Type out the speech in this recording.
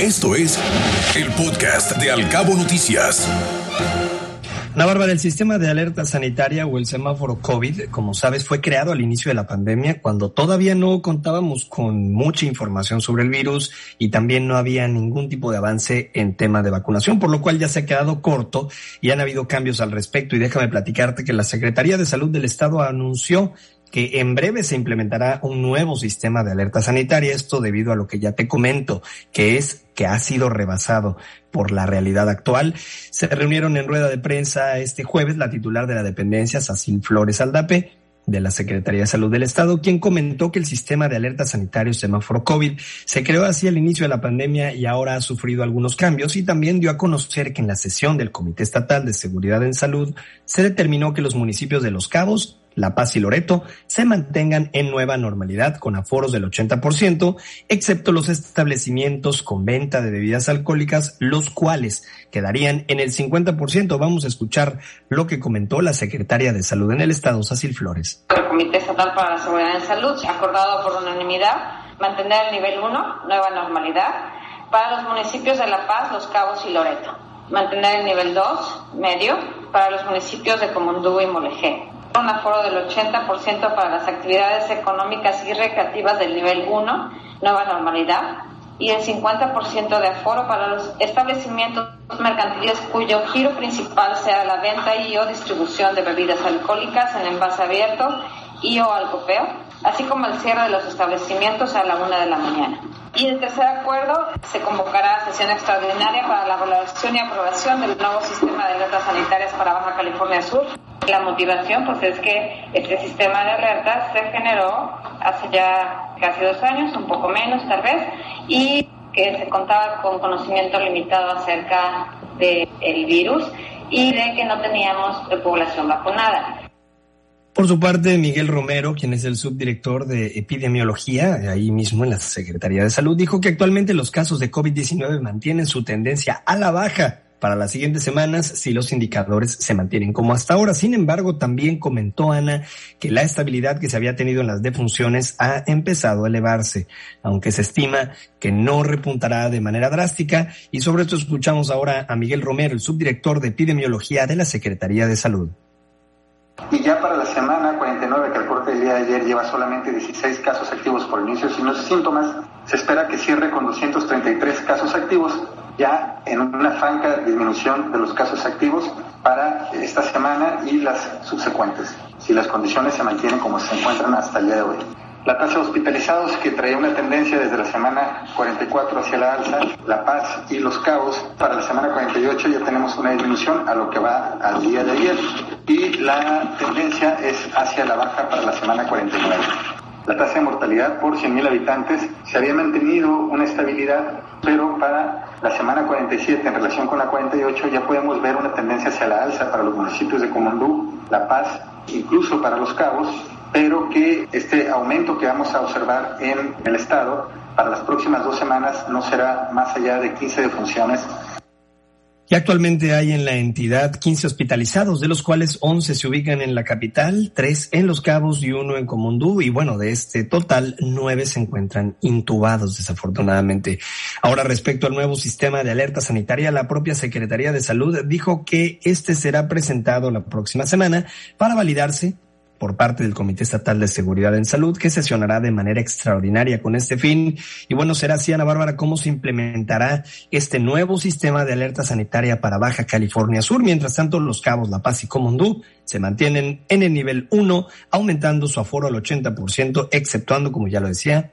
Esto es el podcast de Alcabo Noticias. La Bárbara, el sistema de alerta sanitaria o el semáforo COVID, como sabes, fue creado al inicio de la pandemia cuando todavía no contábamos con mucha información sobre el virus y también no había ningún tipo de avance en tema de vacunación, por lo cual ya se ha quedado corto y han habido cambios al respecto. Y déjame platicarte que la Secretaría de Salud del Estado anunció que en breve se implementará un nuevo sistema de alerta sanitaria, esto debido a lo que ya te comento, que es que ha sido rebasado por la realidad actual. Se reunieron en rueda de prensa este jueves la titular de la dependencia, Sacil Flores Aldape, de la Secretaría de Salud del Estado, quien comentó que el sistema de alerta sanitario semáforo COVID se creó así al inicio de la pandemia y ahora ha sufrido algunos cambios y también dio a conocer que en la sesión del Comité Estatal de Seguridad en Salud se determinó que los municipios de Los Cabos, la Paz y Loreto se mantengan en nueva normalidad con aforos del 80%, excepto los establecimientos con venta de bebidas alcohólicas, los cuales quedarían en el 50%. Vamos a escuchar lo que comentó la secretaria de Salud en el Estado, Sacil Flores. El Comité Estatal para la Seguridad en Salud acordado por unanimidad mantener el nivel 1, nueva normalidad, para los municipios de La Paz, Los Cabos y Loreto. Mantener el nivel 2, medio, para los municipios de Comondú y Molegé un aforo del 80% para las actividades económicas y recreativas del nivel 1, nueva normalidad, y el 50% de aforo para los establecimientos mercantiles cuyo giro principal sea la venta y o distribución de bebidas alcohólicas en envase abierto y o alcopeo, así como el cierre de los establecimientos a la una de la mañana. Y el tercer acuerdo se convocará sesión extraordinaria para la valoración y aprobación del nuevo sistema de alertas sanitarias para Baja California Sur. La motivación pues es que este sistema de alertas se generó hace ya casi dos años, un poco menos tal vez, y que se contaba con conocimiento limitado acerca del virus y de que no teníamos población vacunada. Por su parte, Miguel Romero, quien es el subdirector de epidemiología, ahí mismo en la Secretaría de Salud, dijo que actualmente los casos de COVID-19 mantienen su tendencia a la baja para las siguientes semanas si los indicadores se mantienen como hasta ahora. Sin embargo, también comentó Ana que la estabilidad que se había tenido en las defunciones ha empezado a elevarse, aunque se estima que no repuntará de manera drástica. Y sobre esto escuchamos ahora a Miguel Romero, el subdirector de epidemiología de la Secretaría de Salud. Y ya para la semana 49, que el corte del día de ayer lleva solamente 16 casos activos por inicio sin los síntomas, se espera que cierre con 233 casos activos, ya en una franca disminución de los casos activos para esta semana y las subsecuentes, si las condiciones se mantienen como se encuentran hasta el día de hoy. La tasa de hospitalizados, que traía una tendencia desde la semana 44 hacia la alza, La Paz y Los Cabos, para la semana 48 ya tenemos una disminución a lo que va al día de ayer y la tendencia es hacia la baja para la semana 49. La tasa de mortalidad por 100.000 habitantes se había mantenido una estabilidad, pero para la semana 47 en relación con la 48 ya podemos ver una tendencia hacia la alza para los municipios de Comondú, La Paz, incluso para Los Cabos, pero que este aumento que vamos a observar en el Estado para las próximas dos semanas no será más allá de 15 defunciones. Y actualmente hay en la entidad 15 hospitalizados, de los cuales 11 se ubican en la capital, 3 en Los Cabos y uno en Comundú. Y bueno, de este total, 9 se encuentran intubados, desafortunadamente. Ahora, respecto al nuevo sistema de alerta sanitaria, la propia Secretaría de Salud dijo que este será presentado la próxima semana para validarse por parte del Comité Estatal de Seguridad en Salud, que sesionará de manera extraordinaria con este fin. Y bueno, será así, Ana Bárbara, cómo se implementará este nuevo sistema de alerta sanitaria para Baja California Sur. Mientras tanto, Los Cabos, La Paz y Comondú se mantienen en el nivel 1, aumentando su aforo al 80%, exceptuando, como ya lo decía,